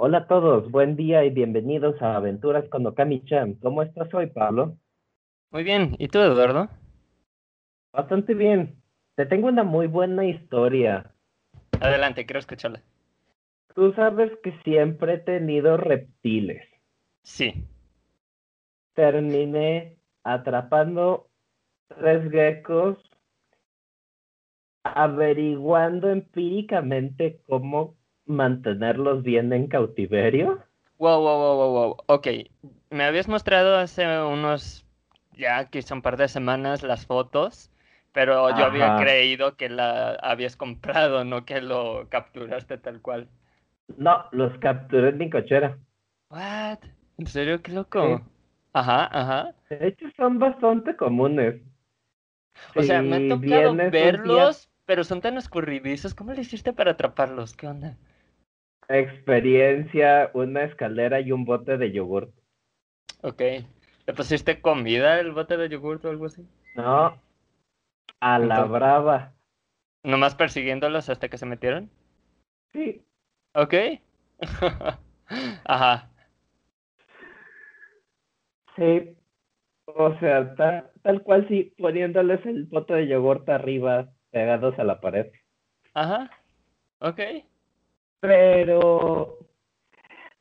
Hola a todos, buen día y bienvenidos a Aventuras con Okami-chan. ¿Cómo estás hoy, Pablo? Muy bien, ¿y tú, Eduardo? Bastante bien. Te tengo una muy buena historia. Adelante, quiero escucharla. Tú sabes que siempre he tenido reptiles. Sí. Terminé atrapando tres geckos, averiguando empíricamente cómo mantenerlos bien en cautiverio. Wow, wow, wow, wow, wow. Ok, me habías mostrado hace unos, ya quizá un par de semanas las fotos, pero yo había creído que la habías comprado, no que lo capturaste tal cual. No, los capturé en mi cochera. What? ¿En serio? Qué loco. Sí. Ajá, ajá. De hecho, son bastante comunes. O sea, me ha tocado verlos, pero son tan escurridizos. ¿Cómo le hiciste para atraparlos? ¿Qué onda? Experiencia, una escalera y un bote de yogur. Ok. ¿Le pusiste comida al bote de yogur o algo así? No, a la Entonces- brava. ¿Nomás persiguiéndolos hasta que se metieron? Sí, Ok. Ajá. sí. O sea, ta- tal cual sí, poniéndoles el bote de yogur arriba, pegados a la pared. Ajá. Ok. Pero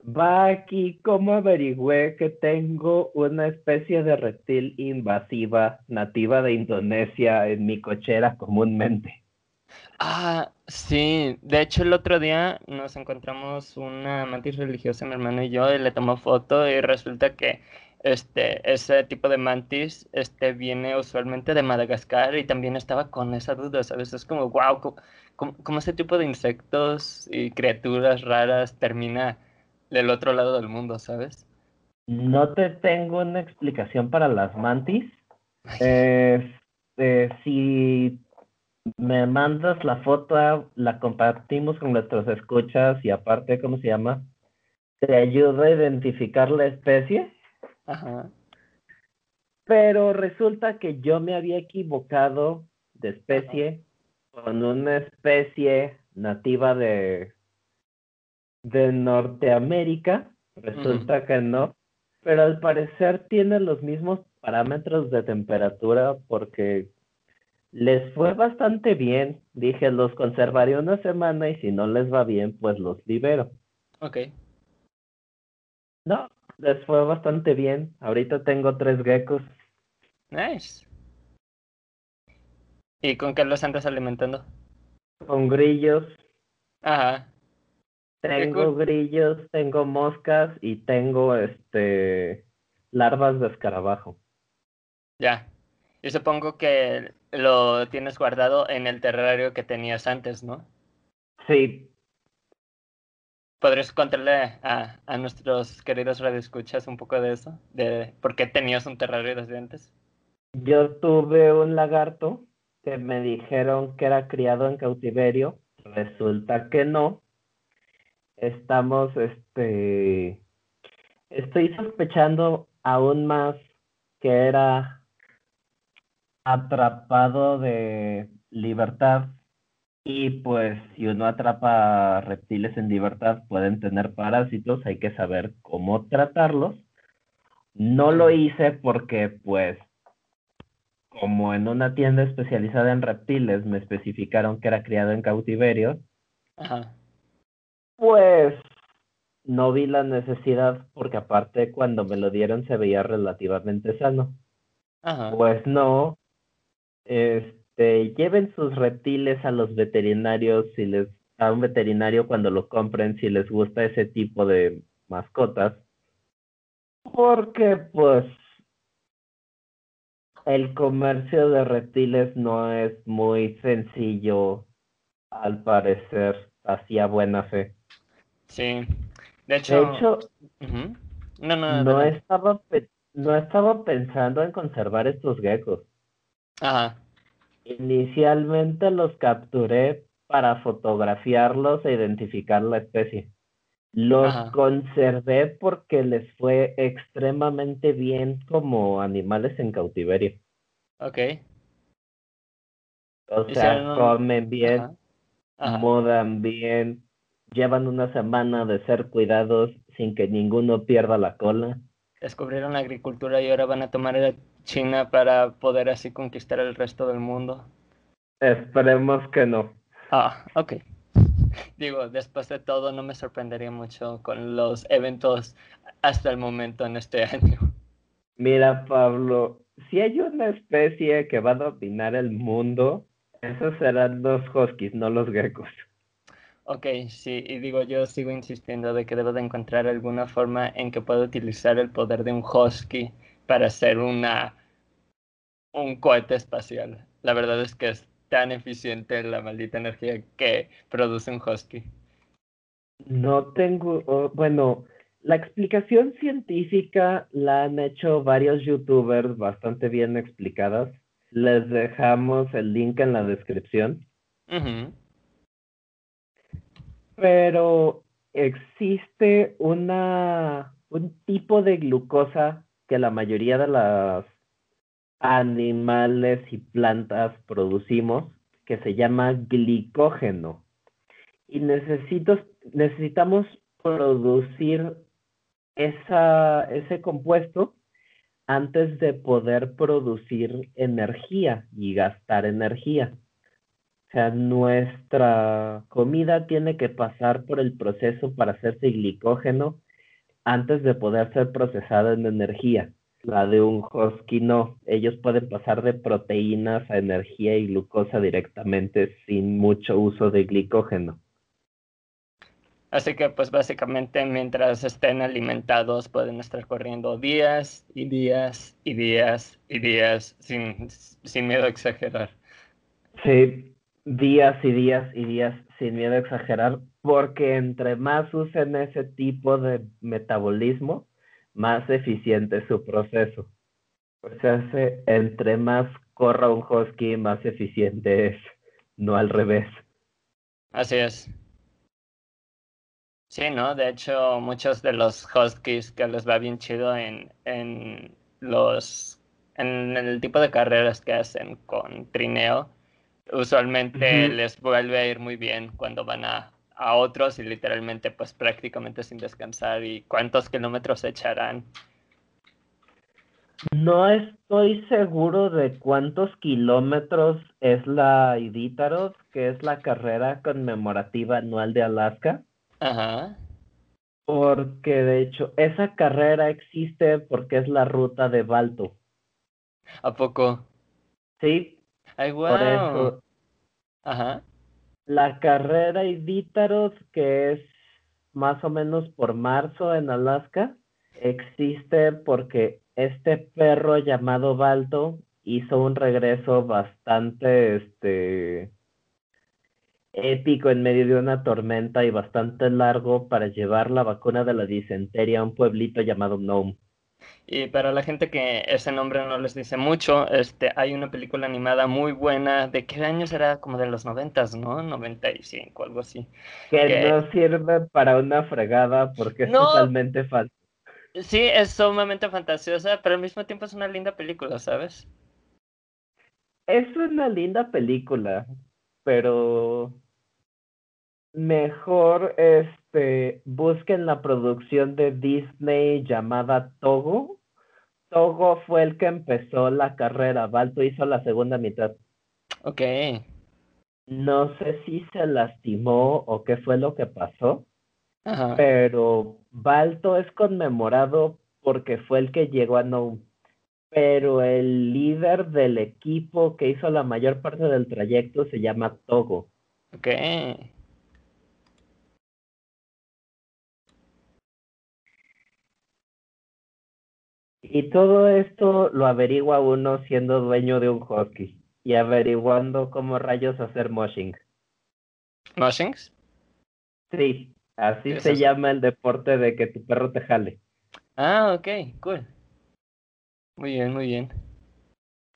va aquí como averigüé que tengo una especie de reptil invasiva nativa de Indonesia en mi cochera comúnmente. Ah, sí. De hecho, el otro día nos encontramos una mantis religiosa, mi hermano y yo, y le tomó foto y resulta que este, ese tipo de mantis este, viene usualmente de Madagascar y también estaba con esa duda, ¿sabes? Es como, wow, ¿cómo, cómo- ese tipo de insectos y criaturas raras termina del otro lado del mundo, ¿sabes? No te tengo una explicación para las mantis. Este, si me mandas la foto, la compartimos con nuestros escuchas y aparte, ¿cómo se llama? Te ayuda a identificar la especie, Ajá. pero resulta que yo me había equivocado de especie con una especie nativa de, de Norteamérica. Resulta que no, pero al parecer tiene los mismos parámetros de temperatura porque les fue bastante bien. Dije, los conservaré una semana y si no les va bien, pues los libero. Ok. No, les fue bastante bien. Ahorita tengo tres geckos. Nice. ¿Y con qué los andas alimentando? Con grillos, Ajá. tengo cool. grillos, tengo moscas y tengo este larvas de escarabajo. Ya. Yo supongo que lo tienes guardado en el terrario que tenías antes, ¿no? Sí, ¿Podrías contarle a, a nuestros queridos radioescuchas un poco de eso? ¿De por qué tenías un terrario desde antes? yo tuve un lagarto que me dijeron que era criado en cautiverio. Resulta que no. Estamos, este, estoy sospechando aún más que era atrapado de libertad. Y pues si uno atrapa reptiles en libertad pueden tener parásitos, hay que saber cómo tratarlos. No lo hice porque pues como en una tienda especializada en reptiles me especificaron que era criado en cautiverio, Ajá. pues no vi la necesidad porque aparte cuando me lo dieron se veía relativamente sano. Ajá. Pues no, este, lleven sus reptiles a los veterinarios si les, a un veterinario cuando lo compren si les gusta ese tipo de mascotas. Porque pues el comercio de reptiles no es muy sencillo al parecer, así a buena fe. Sí. De De hecho. No, no, no estaba, no estaba pensando en conservar estos geckos. Ajá. Inicialmente los capturé para fotografiarlos e identificar la especie. Los Ajá. conservé porque les fue extremadamente bien como animales en cautiverio. Ok. O sea, comen bien, Ajá. Ajá. mudan bien, llevan una semana de ser cuidados sin que ninguno pierda la cola. Descubrieron la agricultura y ahora van a tomar a China para poder así conquistar el resto del mundo. Esperemos que no. Ah, ok. Digo, después de todo, no me sorprendería mucho con los eventos hasta el momento en este año. Mira, Pablo, si hay una especie que va a dominar el mundo, esos serán los huskies, no los geckos. Ok, sí, y digo, yo sigo insistiendo de que debo de encontrar alguna forma en que pueda utilizar el poder de un husky para hacer una un cohete espacial. La verdad es que es tan eficiente la maldita energía que produce un husky. No tengo, bueno, la explicación científica la han hecho varios youtubers bastante bien explicadas. Les dejamos el link en la descripción. Pero existe una un tipo de glucosa que la mayoría de las animales y plantas producimos que se llama glicógeno. Y necesito, necesitamos producir esa, ese compuesto antes de poder producir energía y gastar energía. O sea, nuestra comida tiene que pasar por el proceso para hacerse glicógeno antes de poder ser procesada en energía. La de un husky no. Ellos pueden pasar de proteínas a energía y glucosa directamente sin mucho uso de glicógeno. Así que pues básicamente mientras estén alimentados pueden estar corriendo días y días y días y días sin, sin miedo a exagerar. Sí, días y días y días sin miedo a exagerar, porque entre más usen ese tipo de metabolismo, más eficiente su proceso. O sea, entre más corra un husky, más eficiente es, no al revés. Así es. Sí, ¿no? De hecho, muchos de los huskies que les va bien chido en, en los en el tipo de carreras que hacen con trineo, usualmente les vuelve a ir muy bien cuando van a, a, otros y literalmente pues prácticamente sin descansar y cuántos kilómetros echarán. No estoy seguro de cuántos kilómetros es la Iditarod, que es la carrera conmemorativa anual de Alaska. Ajá. Porque de hecho, esa carrera existe porque es la ruta de Balto. ¿A poco? Sí. Ay, wow. Por eso. Ajá. La carrera Iditarod, que es más o menos por marzo en Alaska, existe porque este perro llamado Balto hizo un regreso bastante este épico en medio de una tormenta y bastante largo para llevar la vacuna de la disentería a un pueblito llamado Nome. Y para la gente que ese nombre no les dice mucho, este, hay una película animada muy buena. ¿De qué año será? Como de los noventas, ¿no? 95, algo así. Que, no sirve para una fregada porque es totalmente falso. Sí, es sumamente fantasiosa, pero al mismo tiempo es una linda película, ¿sabes? Es una linda película, pero mejor este busquen la producción de Disney llamada Togo. Togo fue el que empezó la carrera, Balto hizo la segunda mitad. Ok. No sé si se lastimó o qué fue lo que pasó, pero Balto es conmemorado porque fue el que llegó a No. Pero el líder del equipo que hizo la mayor parte del trayecto se llama Togo. Ok. Y todo esto lo averigua uno siendo dueño de un husky y averiguando cómo rayos hacer moshing. ¿Moshings? Sí, así se llama el deporte de que tu perro te jale. Ah, ok, cool. Muy bien, muy bien.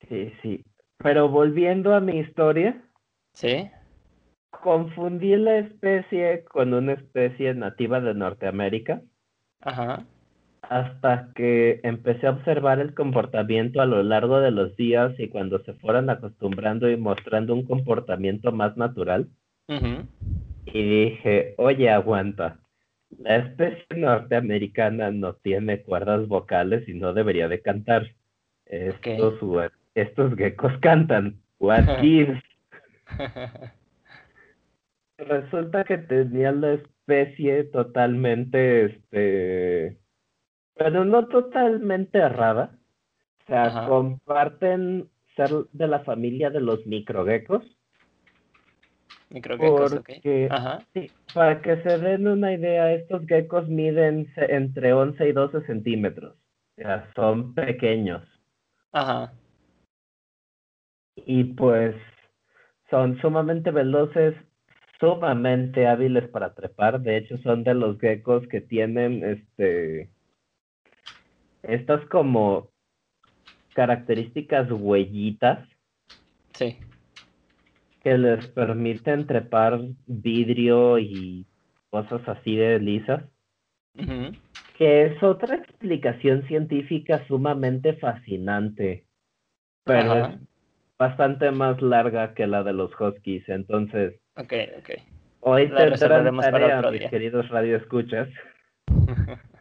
Sí, sí. Pero volviendo a mi historia. Sí. Confundí la especie con una especie nativa de Norteamérica. Ajá hasta que empecé a observar el comportamiento a lo largo de los días y cuando se fueron acostumbrando y mostrando un comportamiento más natural, y dije, oye, aguanta. La especie norteamericana no tiene cuerdas vocales y no debería de cantar. Estos, estos geckos cantan. What gives? Resulta que tenía la especie totalmente, este, pero no totalmente errada. O sea, comparten ser de la familia de los microgeckos. Microgeckos, porque, Sí, para que se den una idea, estos geckos miden entre 11 y 12 centímetros. O sea, son pequeños. Ajá. Y pues son sumamente veloces, sumamente hábiles para trepar. De hecho, son de los geckos que tienen este estas como características huellitas. Sí. Que les permiten trepar vidrio y cosas así de lisas. Que es otra explicación científica sumamente fascinante. Pero es bastante más larga que la de los Huskies. Entonces. Ok, ok. Hoy te tarea, mis queridos radioescuchas.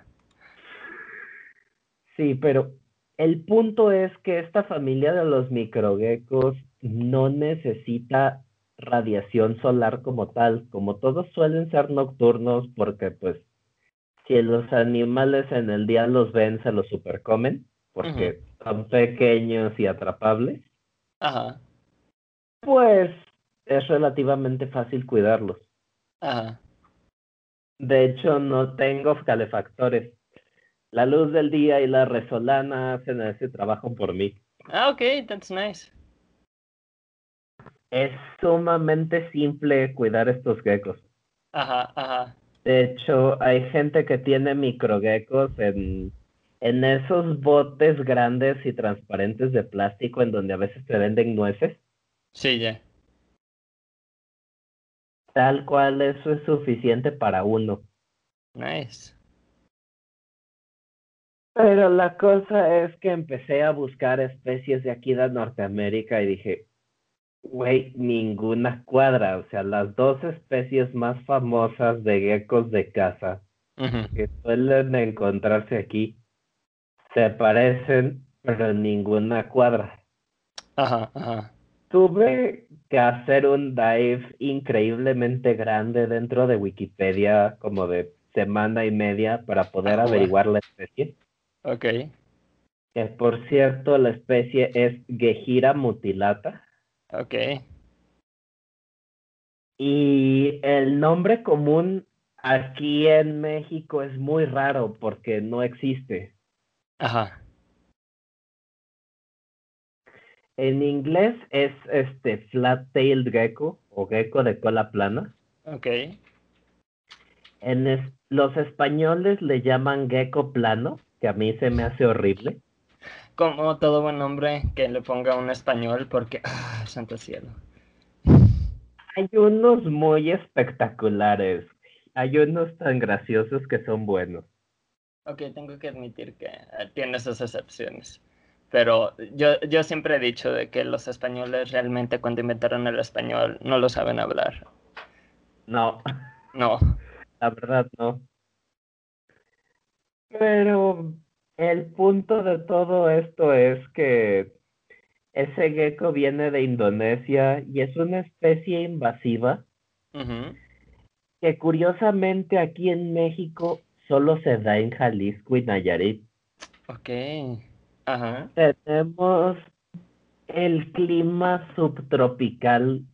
sí, pero el punto es que esta familia de los microgeckos no necesita radiación solar como tal, como todos suelen ser nocturnos porque pues si los animales en el día los ven se los supercomen porque son pequeños y atrapables. Ajá. Pues es relativamente fácil cuidarlos. Ajá. De hecho, no tengo calefactores la luz del día y la resolana hacen ese trabajo por mí. Ah, ok, that's nice. Es sumamente simple cuidar estos geckos. Ajá, ajá. De hecho, hay gente que tiene microgeckos en, en esos botes grandes y transparentes de plástico en donde a veces se venden nueces. Sí, ya. Tal cual eso es suficiente para uno. Nice. Pero la cosa es que empecé a buscar especies de aquí de Norteamérica y dije, güey, ninguna cuadra. O sea, las dos especies más famosas de geckos de casa que suelen encontrarse aquí se parecen, pero ninguna cuadra. Ajá, ajá. Tuve que hacer un dive increíblemente grande dentro de Wikipedia, como de semana y media, para poder ah, averiguar la especie. Ok. Que por cierto, la especie es Gejira mutilata. Ok. Y el nombre común aquí en México es muy raro porque no existe. Ajá. En inglés es este flat-tailed gecko o gecko de cola plana. Ok. En los españoles le llaman gecko plano que a mí se me hace horrible. Como todo buen hombre que le ponga un español porque, ah, santo cielo. Hay unos muy espectaculares, hay unos tan graciosos que son buenos. Ok, tengo que admitir que eh, tiene esas excepciones. Pero yo, yo siempre he dicho de que los españoles realmente cuando inventaron el español no lo saben hablar. No. No. La verdad no. Pero el punto de todo esto es que ese gecko viene de Indonesia y es una especie invasiva que curiosamente aquí en México solo se da en Jalisco y Nayarit. Ok. Ajá. Tenemos el clima subtropical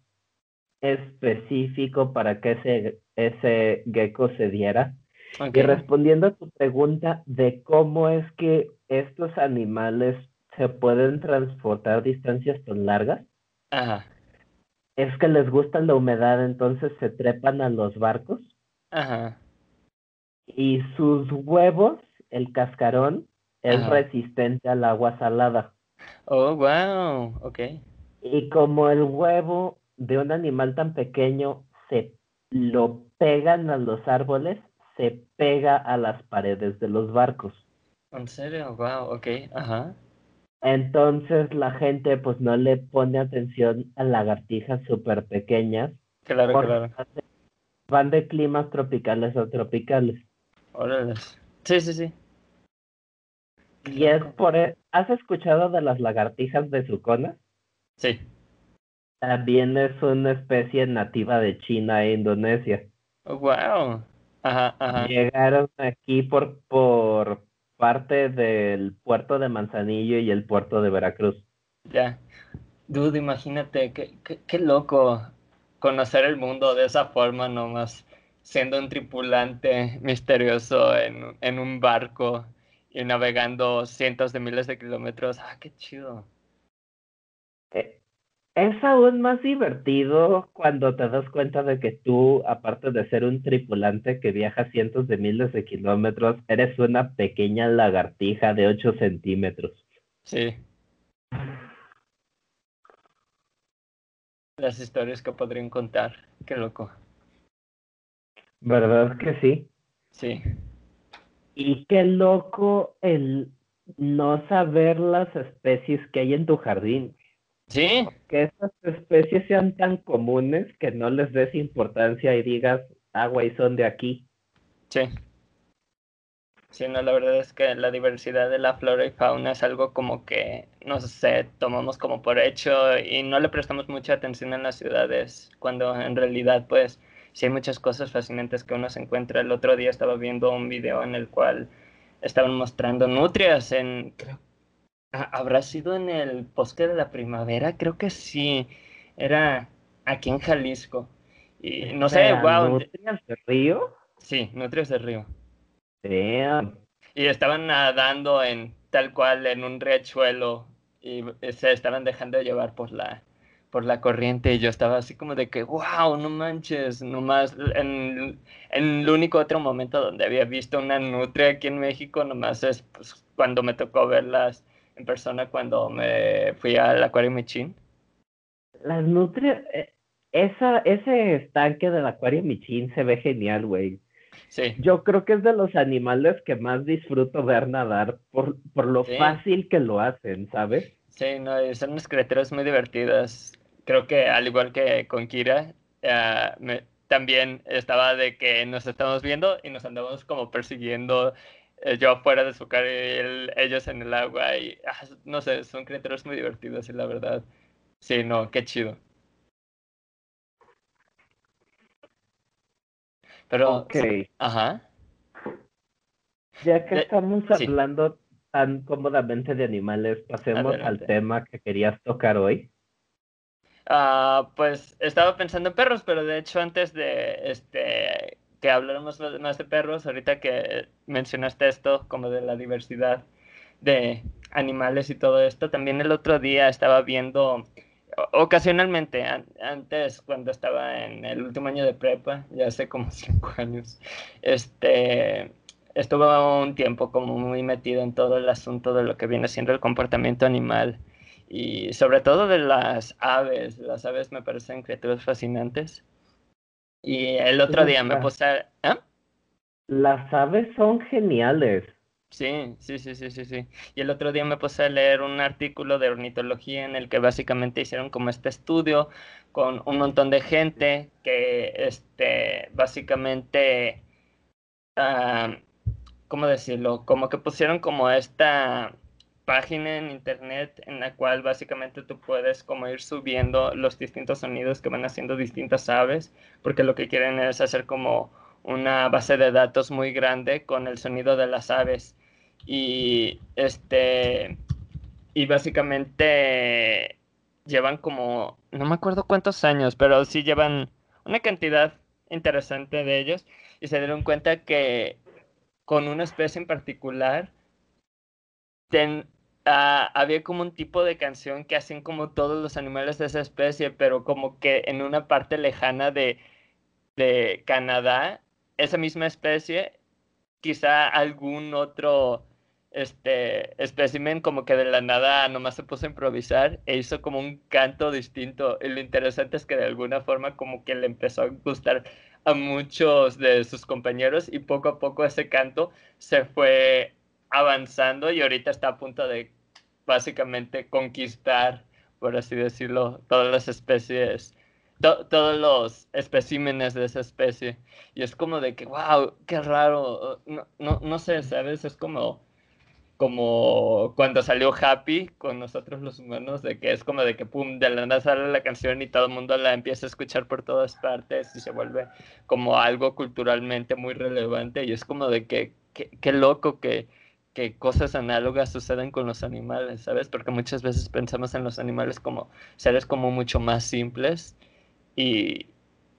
específico para que ese, ese gecko se diera. Y respondiendo a tu pregunta de cómo es que estos animales se pueden transportar distancias tan largas, Ajá. es que les gusta la humedad, entonces se trepan a los barcos. Ajá. Y sus huevos, el cascarón, es resistente al agua salada. Oh, wow, ok. Y como el huevo de un animal tan pequeño se lo pegan a los árboles, se pega a las paredes de los barcos. ¿En serio? Wow, ok, ajá. Entonces la gente pues no le pone atención a lagartijas súper pequeñas. Claro, claro. van de climas tropicales a tropicales. Órale. Sí, sí, sí. Y es por... e- ¿Has escuchado de las lagartijas de Zucona? Sí. También es una especie nativa de China e Indonesia. Wow. Ajá, ajá. Llegaron aquí por, por parte del puerto de Manzanillo y el puerto de Veracruz. Ya. Dude, imagínate, qué, qué, qué loco conocer el mundo de esa forma nomás, siendo un tripulante misterioso en, en un barco y navegando cientos de miles de kilómetros. Ah, qué chido. Eh, Es aún más divertido cuando te das cuenta de que tú, aparte de ser un tripulante que viaja cientos de miles de kilómetros, eres una pequeña lagartija de 8 centímetros. Sí. Las historias que podrían contar. Qué loco. ¿Verdad que sí? Sí. Y qué loco el no saber las especies que hay en tu jardín. Sí. Que esas especies sean tan comunes que no les des importancia y digas, ah, güey, son de aquí. Sí. Sí, no, la verdad es que la diversidad de la flora y fauna es algo como que, no sé, tomamos como por hecho y no le prestamos mucha atención en las ciudades, cuando en realidad, pues, sí hay muchas cosas fascinantes que uno se encuentra. El otro día estaba viendo un video en el cual estaban mostrando nutrias en, creo, habrá sido en el bosque de la primavera, creo que sí, era aquí en Jalisco. Y no sé, wow, ¿Nutrias de río? sí, nutrias del río. Damn. Y estaban nadando en tal cual en un riachuelo y se estaban dejando llevar por la por la corriente y yo estaba así como de que wow, no manches, nomás en, en el único otro momento donde había visto una nutria aquí en México nomás es pues, cuando me tocó verlas en persona cuando me fui al acuario Michin. Las nutrias, eh, esa, ese estanque del acuario Michin se ve genial, güey. Sí, Yo creo que es de los animales que más disfruto ver nadar por, por lo Sí. fácil que lo hacen, ¿sabes? sí, no, son unas criaturas muy divertidas. Creo que al igual que con Kira, eh, me- también estaba de que nos estamos viendo y nos andamos como persiguiendo, yo afuera de su cara y él- ellos en el agua y ah, no sé, son criaturas muy divertidas y la verdad, sí, no, qué chido. Pero, Ok, ajá, ya que De- estamos sí. hablando tan cómodamente de animales, pasemos al tema que querías tocar hoy. Ah, pues estaba pensando en perros, pero de hecho antes de este que habláramos más de perros, ahorita que mencionaste esto como de la diversidad de animales y todo esto, también el otro día estaba viendo ocasionalmente, an- antes cuando estaba en el último año de prepa, ya hace como cinco años, este, estuve un tiempo como muy metido en todo el asunto de lo que viene siendo el comportamiento animal y sobre todo de las aves. Las aves me parecen criaturas fascinantes. Y el otro día me puse a... ¿Ah? Las aves son geniales. Sí, sí, sí, sí, sí, sí. Y el otro día me puse a leer un artículo de ornitología en el que básicamente hicieron como este estudio con un montón de gente que, este, básicamente, ah, ¿cómo decirlo? Como que pusieron como esta página en internet en la cual básicamente tú puedes como ir subiendo los distintos sonidos que van haciendo distintas aves, porque lo que quieren es hacer como una base de datos muy grande con el sonido de las aves. Y este y básicamente llevan como no me acuerdo cuántos años, pero sí llevan una cantidad interesante de ellos y se dieron cuenta que con una especie en particular ten- ah, había como un tipo de canción que hacían como todos los animales de esa especie, pero como que en una parte lejana de, de Canadá, esa misma especie, quizá algún otro este espécimen como que de la nada nomás se puso a improvisar e hizo como un canto distinto. Y lo interesante es que de alguna forma como que le empezó a gustar a muchos de sus compañeros y poco a poco ese canto se fue avanzando y ahorita está a punto de básicamente conquistar, por así decirlo, todas las especies todos los especímenes de esa especie. Y es como de que, wow, qué raro. No, no, no sé, ¿sabes? Es como como cuando salió Happy con nosotros los humanos, de que es como de que pum, de la nada sale la canción y todo el mundo la empieza a escuchar por todas partes y se vuelve como algo culturalmente muy relevante y es como de que qué loco que, que cosas análogas suceden con los animales, ¿sabes? Porque muchas veces pensamos en los animales como seres como mucho más simples y,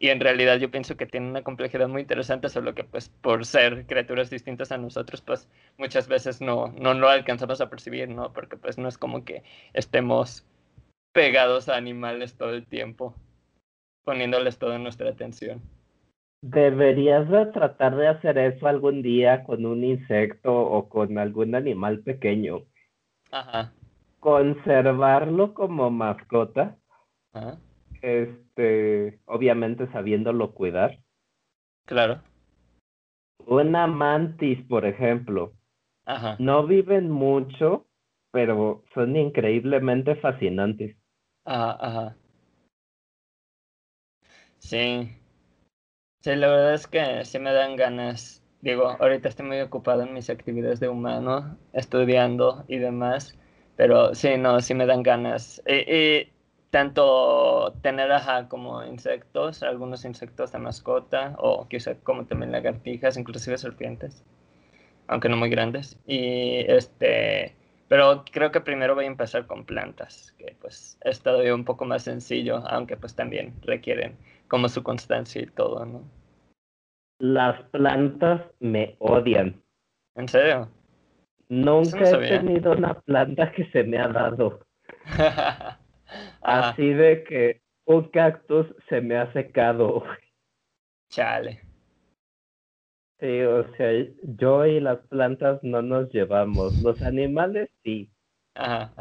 y en realidad yo pienso que tiene una complejidad muy interesante, solo que pues por ser criaturas distintas a nosotros, pues muchas veces no, no lo alcanzamos a percibir, ¿no? Porque pues no es como que estemos pegados a animales todo el tiempo, poniéndoles toda nuestra atención. Deberías de tratar de hacer eso algún día con un insecto o con algún animal pequeño. Ajá. Conservarlo como mascota. Ajá este, obviamente sabiéndolo cuidar. Claro. Una mantis, por ejemplo. Ajá. No viven mucho, pero son increíblemente fascinantes. Ajá, ajá. Sí. Sí, la verdad es que sí me dan ganas. Digo, ahorita estoy muy ocupado en mis actividades de humano, estudiando y demás, pero sí, no, sí me dan ganas. y tanto tener ajá, como insectos, algunos insectos de mascota, o quizá como también lagartijas, inclusive serpientes, aunque no muy grandes. Y este, pero creo que primero voy a empezar con plantas, que pues es todavía un poco más sencillo, aunque pues también requieren como su constancia y todo, ¿no? Las plantas me odian. ¿En serio? Nunca he tenido una planta que se me ha dado. Así de que un cactus se me ha secado. Chale. Sí, o sea, yo y las plantas no nos llevamos. Los animales sí.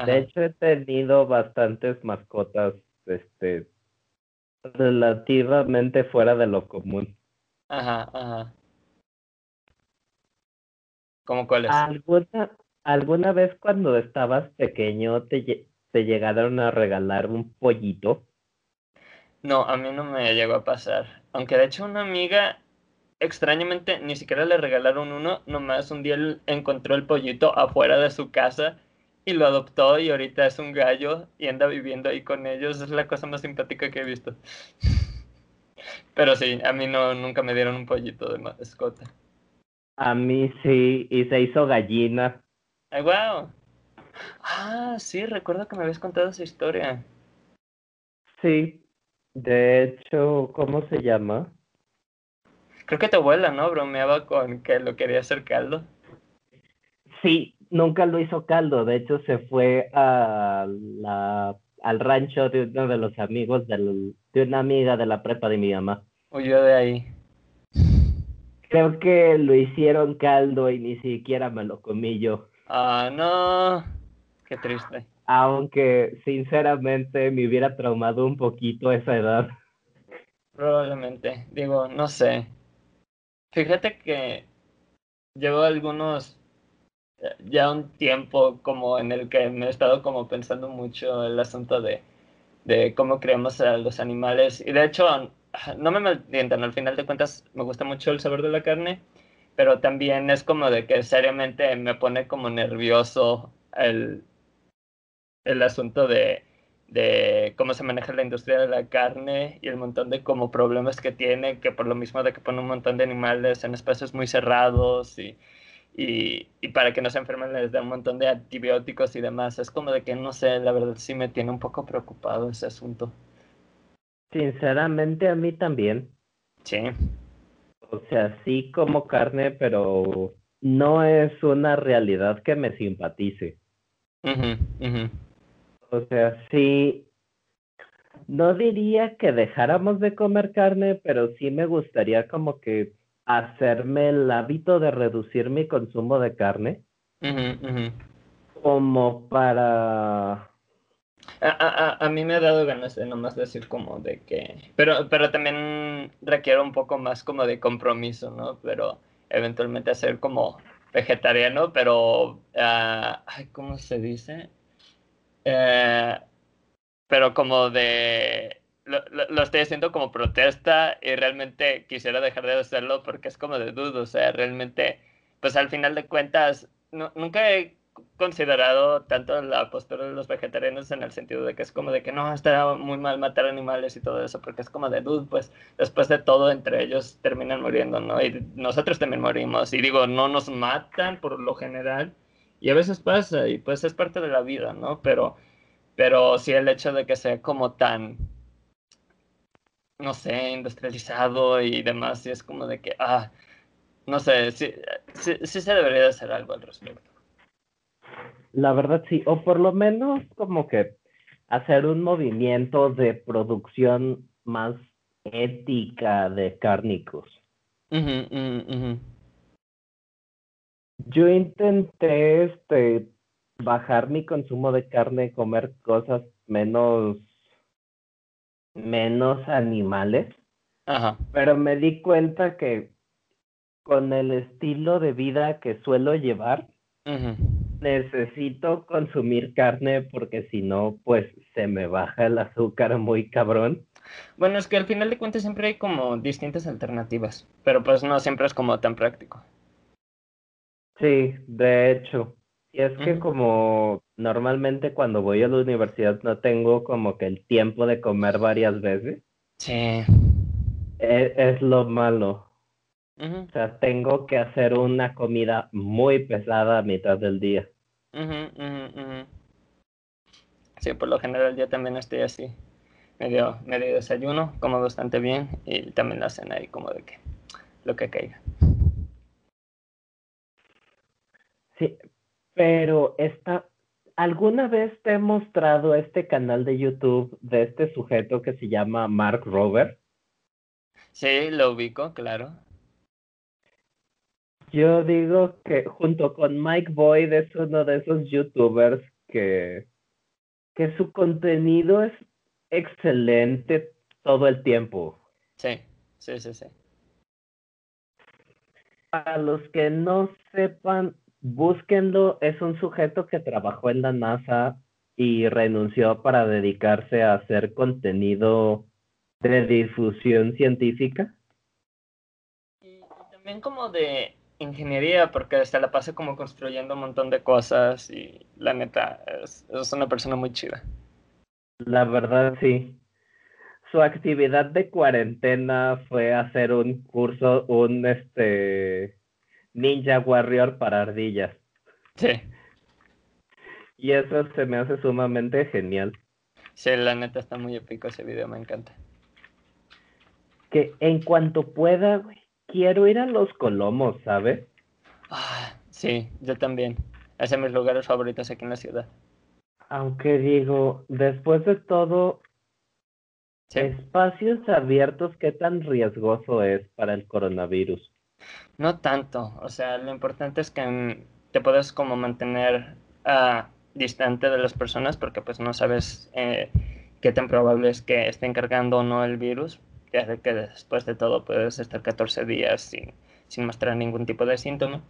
De hecho, he tenido bastantes mascotas, este, relativamente fuera de lo común. Ajá, ajá. ¿Cómo cuáles? ¿Alguna, ¿Alguna vez cuando estabas pequeño te, te llegaron a regalar un pollito? No, a mí no me llegó a pasar. Aunque de hecho una amiga, extrañamente, ni siquiera le regalaron uno, nomás un día encontró el pollito afuera de su casa y lo adoptó y ahorita es un gallo y anda viviendo ahí con ellos. Es la cosa más simpática que he visto. Pero sí, a mí no, nunca me dieron un pollito de mascota. A mí sí, y se hizo gallina. ¡Ay, wow! Ah, sí, recuerdo que me habías contado esa historia. Sí, de hecho, ¿cómo se llama? Creo que tu abuela, ¿no? Bromeaba con que lo quería hacer caldo. Sí, nunca lo hizo caldo. De hecho, se fue a la, al rancho de uno de los amigos de una amiga de la prepa de mi mamá. Huyó de ahí. Creo que lo hicieron caldo y ni siquiera me lo comí yo. Ah, no. Qué triste. Aunque sinceramente me hubiera traumado un poquito esa edad. Probablemente. Digo, no sé. Fíjate que llevo algunos eh, ya un tiempo como en el que me he estado como pensando mucho el asunto de, de cómo creamos a los animales. Y de hecho, no me malentiendan, al final de cuentas me gusta mucho el sabor de la carne, pero también es como de que seriamente me pone como nervioso el, el asunto de, de cómo se maneja la industria de la carne y el montón de como problemas que tiene, que por lo mismo de que pone un montón de animales en espacios muy cerrados y, y, y, para que no se enfermen les da un montón de antibióticos y demás. Es como de que, no sé, la verdad sí me tiene un poco preocupado ese asunto. Sinceramente a mí también. Sí. O sea, sí como carne, pero no es una realidad que me simpatice. O sea, sí, no diría que dejáramos de comer carne, pero sí me gustaría como que hacerme el hábito de reducir mi consumo de carne. Como para... A, a, mí me ha dado ganas de nomás decir como de que... Pero, pero también requiere un poco más como de compromiso, ¿no? Pero eventualmente hacer como vegetariano, pero... Uh, ¿Cómo se dice? Eh, pero como de lo, estoy haciendo como protesta y realmente quisiera dejar de hacerlo porque es como de dudo, o sea, realmente, pues al final de cuentas, nunca he considerado tanto la postura de los vegetarianos en el sentido de que es como de que no, está muy mal matar animales y todo eso, porque es como de dude, pues después de todo entre ellos terminan muriendo, ¿no? Y nosotros también morimos, y digo, no nos matan por lo general, y a veces pasa, y pues es parte de la vida, ¿no? Pero, pero sí el hecho de que sea como tan, no sé, industrializado y demás, y es como de que, ah, no sé, sí, sí, sí se debería hacer algo al respecto. La verdad sí, o por lo menos como que hacer un movimiento de producción más ética de cárnicos. Yo intenté este bajar mi consumo de carne, comer cosas menos menos animales. Ajá. Pero me di cuenta que con el estilo de vida que suelo llevar, necesito consumir carne porque si no, pues se me baja el azúcar muy cabrón. Bueno, es que al final de cuentas siempre hay como distintas alternativas, pero pues no siempre es como tan práctico. Sí, de hecho. Y es que como normalmente cuando voy a la universidad no tengo como que el tiempo de comer varias veces. Sí. Es, es lo malo. O sea, tengo que hacer una comida muy pesada a mitad del día. sí, por lo general yo también estoy así. Medio, medio desayuno, como bastante bien y también la cena ahí como de que lo que caiga. Sí, pero esta, ¿alguna vez te he mostrado este canal de YouTube de este sujeto que se llama Mark Robert? Sí, lo ubico, claro. Yo digo que junto con Mike Boyd es uno de esos youtubers que, que su contenido es excelente todo el tiempo. Sí, sí, sí, sí. Para los que no sepan, búsquenlo. Es un sujeto que trabajó en la NASA y renunció para dedicarse a hacer contenido de difusión científica. y también como de ingeniería porque se la pasa como construyendo un montón de cosas y la neta es, es una persona muy chida. La verdad sí. Su actividad de cuarentena fue hacer un curso, un este Ninja Warrior para ardillas. Sí. Y eso se me hace sumamente genial. Sí, la neta está muy épico ese video, me encanta. Que en cuanto pueda, güey, quiero ir a los Colomos, ¿sabes? Ah, sí, yo también. Es de mis lugares favoritos aquí en la ciudad. Aunque digo, después de todo, espacios abiertos, ¿qué tan riesgoso es para el coronavirus? No tanto, o sea, lo importante es que te puedes como mantener uh, distante de las personas porque pues no sabes eh, qué tan probable es que estén cargando o no el virus, ya que después de todo puedes estar 14 días sin, sin mostrar ningún tipo de síntoma.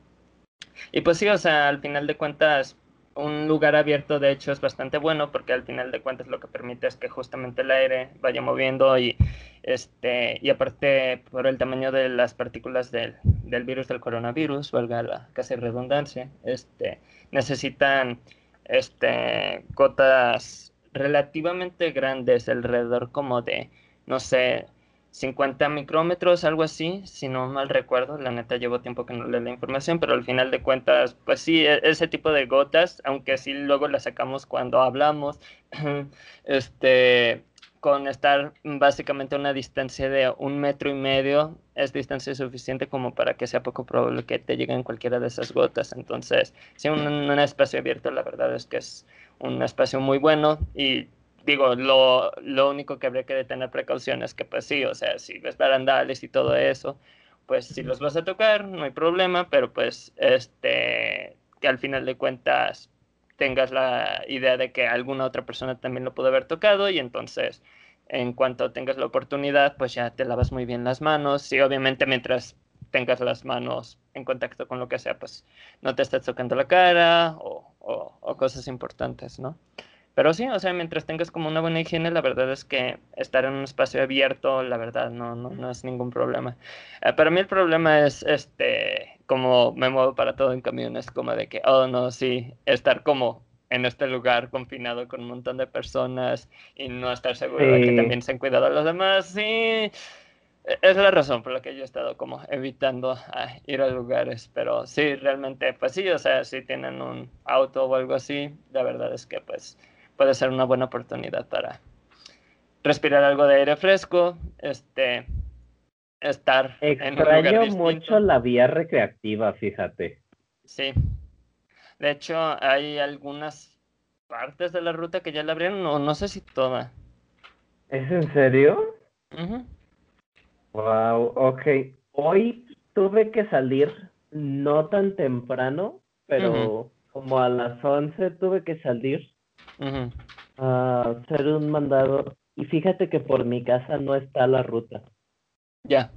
Y pues sí, o sea, al final de cuentas, un lugar abierto de hecho es bastante bueno porque al final de cuentas lo que permite es que justamente el aire vaya moviendo y este y aparte por el tamaño de las partículas del, del virus del coronavirus, valga la casi redundancia, este necesitan este gotas relativamente grandes alrededor como de no sé 50 micrómetros, algo así, si no mal recuerdo, la neta llevo tiempo que no leo la información, pero al final de cuentas, pues sí, e, ese tipo de gotas, aunque sí luego las sacamos cuando hablamos, este, con estar básicamente a una distancia de un metro y medio, es distancia suficiente como para que sea poco probable que te lleguen cualquiera de esas gotas. Entonces, sí, un, un espacio abierto, la verdad es que es un espacio muy bueno y digo, lo, lo único que habría que tener precauciones que pues sí, o sea, si ves barandales y todo eso, pues si los vas a tocar, no hay problema, pero pues este, que al final de cuentas tengas la idea de que alguna otra persona también lo pudo haber tocado y entonces en cuanto tengas la oportunidad, pues ya te lavas muy bien las manos y obviamente mientras tengas las manos en contacto con lo que sea, pues no te estás tocando la cara o, o, o cosas importantes, ¿no? Pero sí, o sea, mientras tengas como una buena higiene, la verdad es que estar en un espacio abierto, la verdad, no, no, no es ningún problema. Eh, para mí el problema es, este, como me muevo para todo en camiones, como de que, oh, no, sí, estar como en este lugar confinado con un montón de personas y no estar seguro de que también se han cuidado a los demás, sí, e, es la razón por la que yo he estado como evitando ah, ir a lugares, pero sí, realmente, pues sí, o sea, si tienen un auto o algo así, la verdad es que pues puede ser una buena oportunidad para respirar algo de aire fresco, este, estar en un lugar mucho la vía recreativa, fíjate. Sí. De hecho, hay algunas partes de la ruta que ya la abrieron, no, no sé si toda. ¿Es en serio? Wow, ok. Hoy tuve que salir no tan temprano, pero como a las 11 tuve que salir a hacer un mandado. Y fíjate que por mi casa no está la ruta. Ya.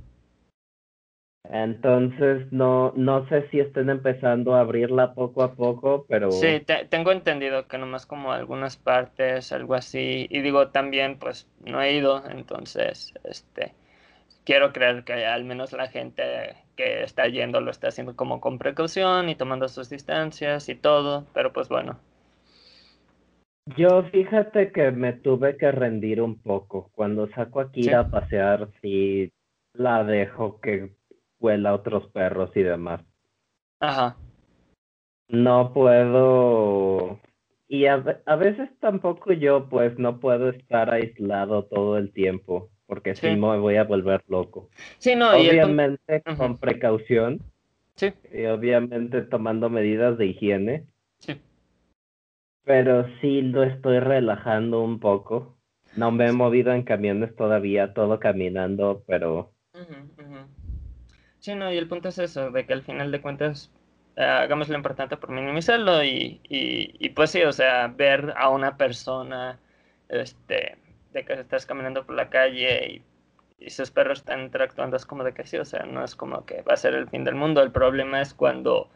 Entonces, no, no sé si estén empezando a abrirla poco a poco, pero... Sí, tengo entendido que nomás como algunas partes, algo así. Y digo, también, pues, no he ido, entonces, este, quiero creer que al menos la gente que está yendo lo está haciendo como con precaución y tomando sus distancias y todo, pero pues bueno, yo fíjate que me tuve que rendir un poco. Cuando saco a Kira a pasear, sí la dejo que huela a otros perros y demás. Ajá. No puedo. Y a, veces tampoco yo, pues, no puedo estar aislado todo el tiempo, porque si no me voy a volver loco. Sí, no, obviamente con precaución. Sí. Y obviamente tomando medidas de higiene. Pero sí lo estoy relajando un poco. No me he movido en camiones todavía, todo caminando, pero... Sí, no, y el punto es eso, de que al final de cuentas eh, hagamos lo importante por minimizarlo y, y, y, pues sí, o sea, ver a una persona, este, de que estás caminando por la calle y, y sus perros están interactuando, es como de que sí, o sea, no es como que va a ser el fin del mundo, el problema es cuando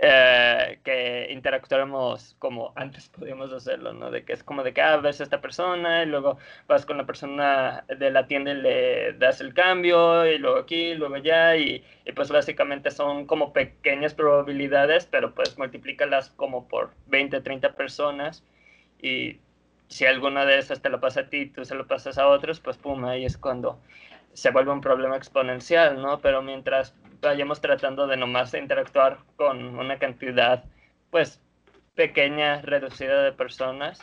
eh, que interactuáramos como antes podíamos hacerlo, ¿no? De que es como de que ah, ves a esta persona y luego vas con la persona de la tienda y le das el cambio y luego aquí, luego allá y, y pues básicamente son como pequeñas probabilidades, pero pues multiplícalas como por 20, 30 personas y si alguna de esas te lo pasa a ti, tú se lo pasas a otros, pues pum, ahí es cuando se vuelve un problema exponencial, ¿no? Pero mientras vayamos tratando de nomás interactuar con una cantidad, pues, pequeña, reducida de personas,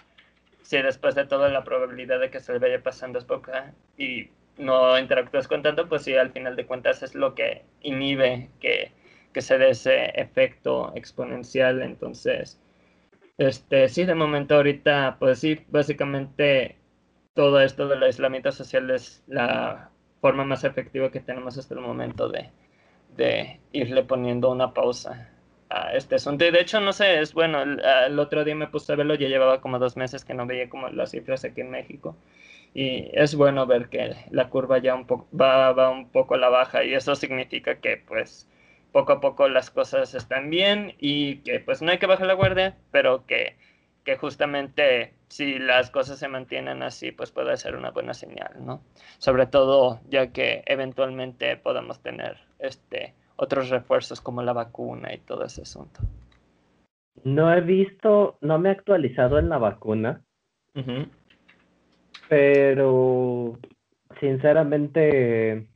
si después de todo la probabilidad de que se le vaya pasando es poca y no interactúas con tanto, pues sí, al final de cuentas es lo que inhibe que, que se dé ese efecto exponencial. Entonces, este, sí, de momento ahorita, pues sí, básicamente todo esto del aislamiento social es la forma más efectiva que tenemos hasta el momento de, de irle poniendo una pausa a este asunto. Y de hecho, no sé, es bueno, el, otro día me puse a verlo, ya llevaba como dos meses que no veía como las cifras aquí en México. Y es bueno ver que la curva ya un poco, va, va un poco a la baja y eso significa que pues poco a poco las cosas están bien y que pues no hay que bajar la guardia, pero que que justamente si las cosas se mantienen así, pues puede ser una buena señal, ¿no? Sobre todo ya que eventualmente podamos tener este otros refuerzos como la vacuna y todo ese asunto. No he visto, no me he actualizado en la vacuna, pero sinceramente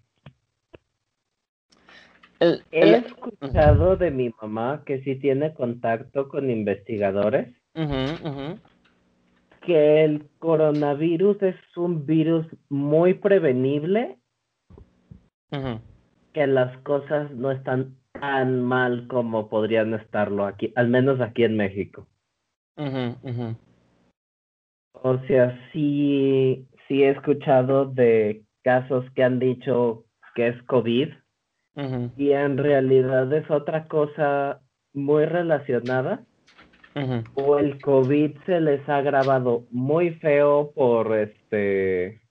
he escuchado de mi mamá que sí tiene contacto con investigadores. Que el coronavirus es un virus muy prevenible, que las cosas no están tan mal como podrían estarlo aquí, al menos aquí en México. O sea, sí, sí he escuchado de casos que han dicho que es COVID y en realidad es otra cosa muy relacionada. O el COVID se les ha agravado muy feo por este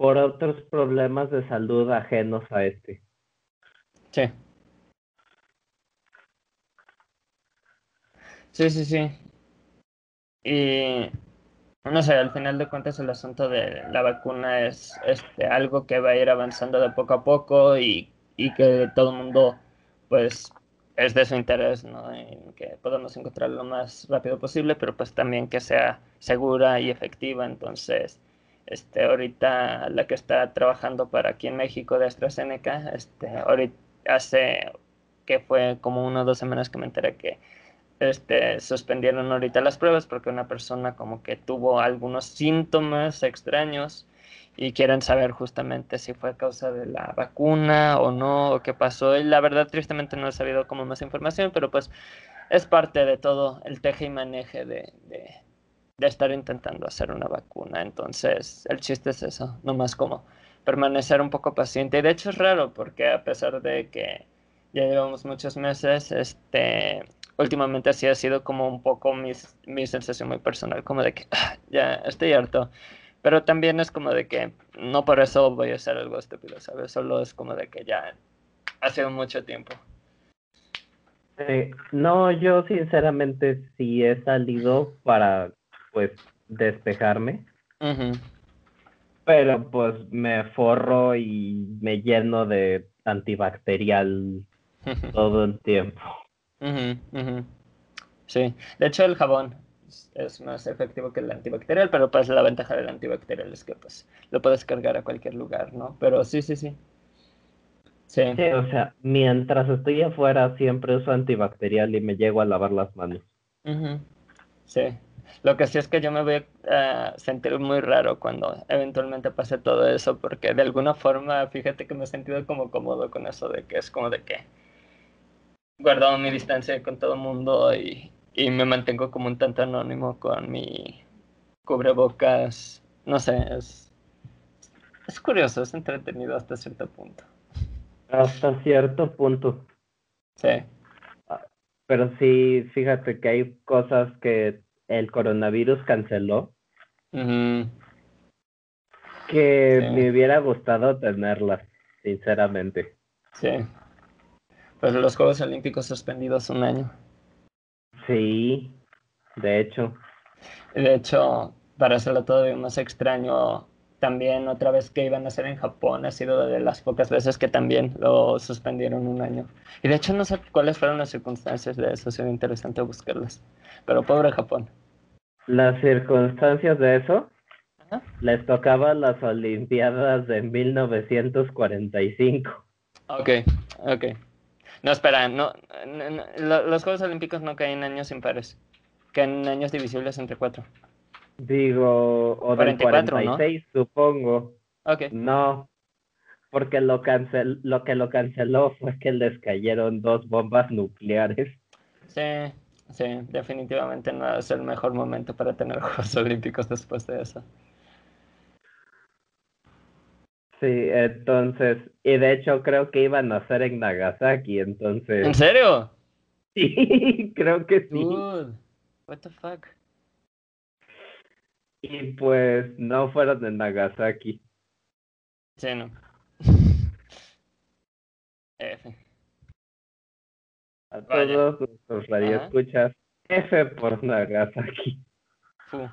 por otros problemas de salud ajenos a este. Sí. Sí, sí, sí. y no sé, al final de cuentas el asunto de la vacuna es este, algo que va a ir avanzando de poco a poco y, y que todo el mundo pues es de su interés, ¿no? En que podamos encontrar lo más rápido posible, pero pues también que sea segura y efectiva. Entonces, este, ahorita la que está trabajando para aquí en México de AstraZeneca, este, ahorita hace que fue como una o dos semanas que me enteré que este, suspendieron ahorita las pruebas porque una persona como que tuvo algunos síntomas extraños y quieren saber justamente si fue a causa de la vacuna o no, o qué pasó. Y la verdad, tristemente no he sabido como más información, pero pues es parte de todo el teje y maneje de, de, de estar intentando hacer una vacuna. Entonces, el chiste es eso, nomás como permanecer un poco paciente. Y de hecho es raro porque a pesar de que ya llevamos muchos meses, este, últimamente sí ha sido como un poco mi, mi sensación muy personal, como de que ah, ya estoy harto. Pero también es como de que no por eso voy a hacer algo estúpido, ¿sabes? Solo es como de que ya ha sido mucho tiempo. no, yo sinceramente sí he salido para, pues, despejarme. Pero pues me forro y me lleno de antibacterial todo el tiempo. Sí, de hecho el jabón es más efectivo que el antibacterial, pero pues la ventaja del antibacterial es que pues lo puedes cargar a cualquier lugar, ¿no? Pero sí, sí, sí. Sí. o sea, mientras estoy afuera siempre uso antibacterial y me llego a lavar las manos. Sí. Lo que sí es que yo me voy a sentir muy raro cuando eventualmente pase todo eso, porque de alguna forma, fíjate que me he sentido como cómodo con eso de que es como de que guardado mi distancia con todo el mundo y, y me mantengo como un tanto anónimo con mi cubrebocas. No sé, es, es curioso, es entretenido hasta cierto punto. Hasta cierto punto. Sí. Ah, pero sí, fíjate que hay cosas que el coronavirus canceló. Que me hubiera gustado tenerlas, sinceramente. Sí. Pues los Juegos Olímpicos suspendidos un año. Sí, de hecho. De hecho, para hacerlo todavía más extraño, también otra vez que iban a hacer en Japón ha sido de las pocas veces que también lo suspendieron un año. Y de hecho no sé cuáles fueron las circunstancias de eso, sería interesante buscarlas. Pero pobre Japón. Las circunstancias de eso les tocaba las Olimpiadas de 1945. Ok, ok. No, espera, no, los Juegos Olímpicos no caen en años impares, caen en años divisibles entre cuatro. Digo, o 44, del 46, supongo. Ok. No, porque lo, cancel, lo que lo canceló fue que les cayeron dos bombas nucleares. Sí, sí, definitivamente no es el mejor momento para tener Juegos Olímpicos después de eso. Sí, entonces, y de hecho creo que iban a hacer en Nagasaki, entonces. ¿En serio? Sí, creo que sí. Dude, what the fuck? Y pues no fueron en Nagasaki. Sí, no. F. A todos nuestros radioescuchas, F por Nagasaki. Fu.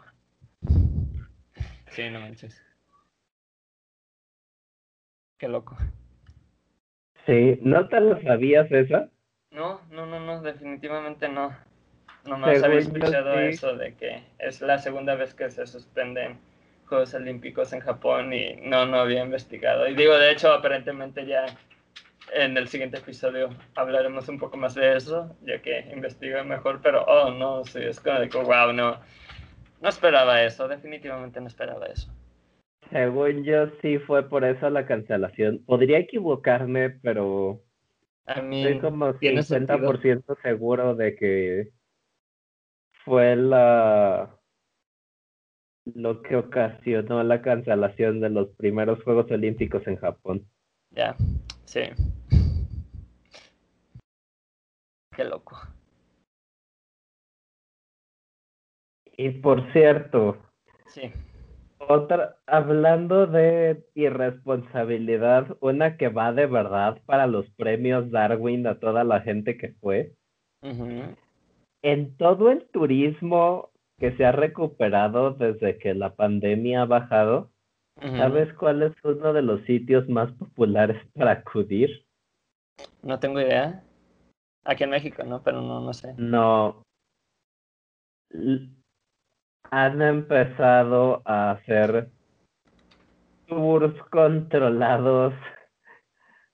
Sí, no manches. Qué loco. Sí, ¿no te lo sabías esa? No, no, no, no, definitivamente no. No me había escuchado eso de que es la segunda vez que se suspenden Juegos Olímpicos en Japón y no, no había investigado. Y digo, de hecho, aparentemente ya en el siguiente episodio hablaremos un poco más de eso, ya que investigué mejor, pero oh no, sí, es como que wow, no, no esperaba eso, definitivamente no esperaba eso. Según yo, sí fue por eso la cancelación. Podría equivocarme, pero estoy como 50% seguro de que fue la lo que ocasionó la cancelación de los primeros Juegos Olímpicos en Japón. Ya, sí. Qué loco. Y por cierto, sí. Otra, hablando de irresponsabilidad, una que va de verdad para los premios Darwin a toda la gente que fue. En todo el turismo que se ha recuperado desde que la pandemia ha bajado. ¿Sabes cuál es uno de los sitios más populares para acudir? No tengo idea. Aquí en México, ¿no? Pero no, no sé. No. Han empezado a hacer tours controlados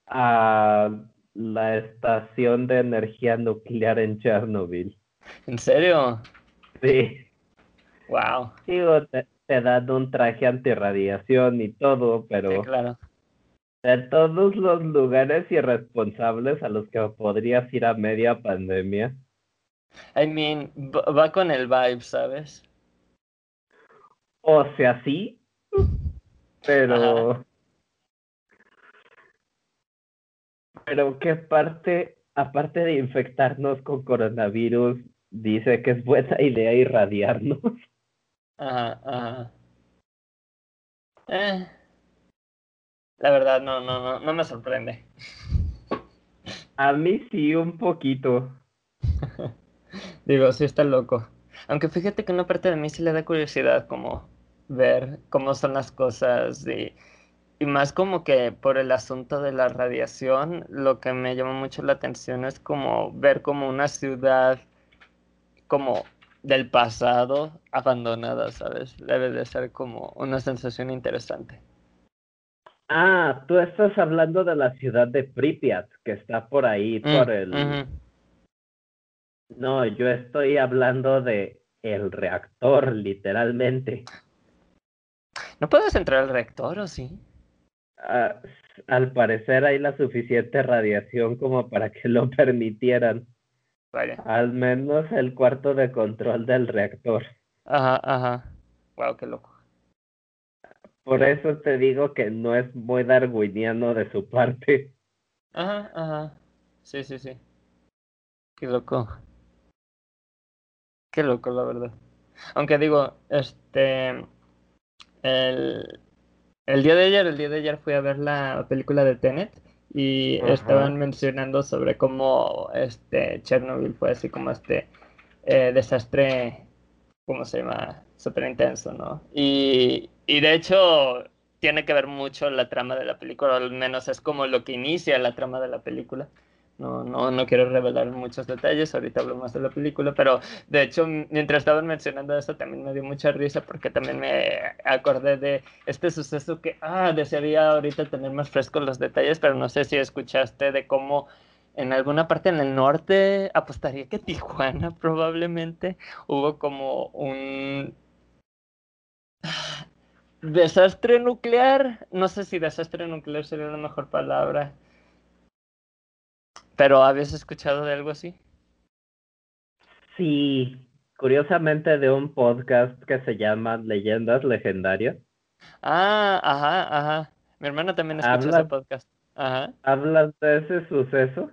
a la estación de energía nuclear en Chernobyl. ¿En serio? Sí. Wow. Digo, te, dan un traje antirradiación y todo, pero claro. de todos los lugares irresponsables a los que podrías ir a media pandemia. I mean, va con el vibe, ¿sabes? O sea, sí, pero... Pero qué parte, aparte de infectarnos con coronavirus, dice que es buena idea irradiarnos. Ajá, ajá. Eh, la verdad, no, no, no, no me sorprende. A mí sí, un poquito. Digo, sí está loco. Aunque fíjate que una parte de mí sí le da curiosidad como ver cómo son las cosas y, y más como que por el asunto de la radiación, lo que me llama mucho la atención es como ver como una ciudad como del pasado abandonada, ¿sabes? Debe de ser como una sensación interesante. Ah, tú estás hablando de la ciudad de Pripyat, que está por ahí, mm, por el... No, yo estoy hablando de el reactor, literalmente. ¿No puedes entrar al reactor o sí? Ah, al parecer hay la suficiente radiación como para que lo permitieran. Al menos el cuarto de control del reactor. Ajá, ajá. Wow, qué loco. Por eso te digo que no es muy darwiniano de su parte. Ajá, ajá. Sí, sí, sí. Qué loco. Qué loco, la verdad. Aunque digo, este. El, el día de ayer, el día de ayer fui a ver la película de Tenet y estaban mencionando sobre cómo este Chernobyl fue así como este eh, desastre, ¿cómo se llama? Súper intenso, ¿no? Y, y de hecho tiene que ver mucho la trama de la película, al menos es como lo que inicia la trama de la película. No, no, no quiero revelar muchos detalles, ahorita hablo más de la película, pero de hecho mientras estaban mencionando eso también me dio mucha risa porque también me acordé de este suceso que, ah, desearía ahorita tener más frescos los detalles, pero no sé si escuchaste de cómo en alguna parte en el norte, apostaría que Tijuana probablemente, hubo como un desastre nuclear, no sé si desastre nuclear sería la mejor palabra ¿Pero habías escuchado de algo así? Sí, curiosamente de un podcast que se llama Leyendas Legendarias. Ah, ajá, ajá. Mi hermana también escucha ese podcast. Ajá. ¿Hablas de ese suceso?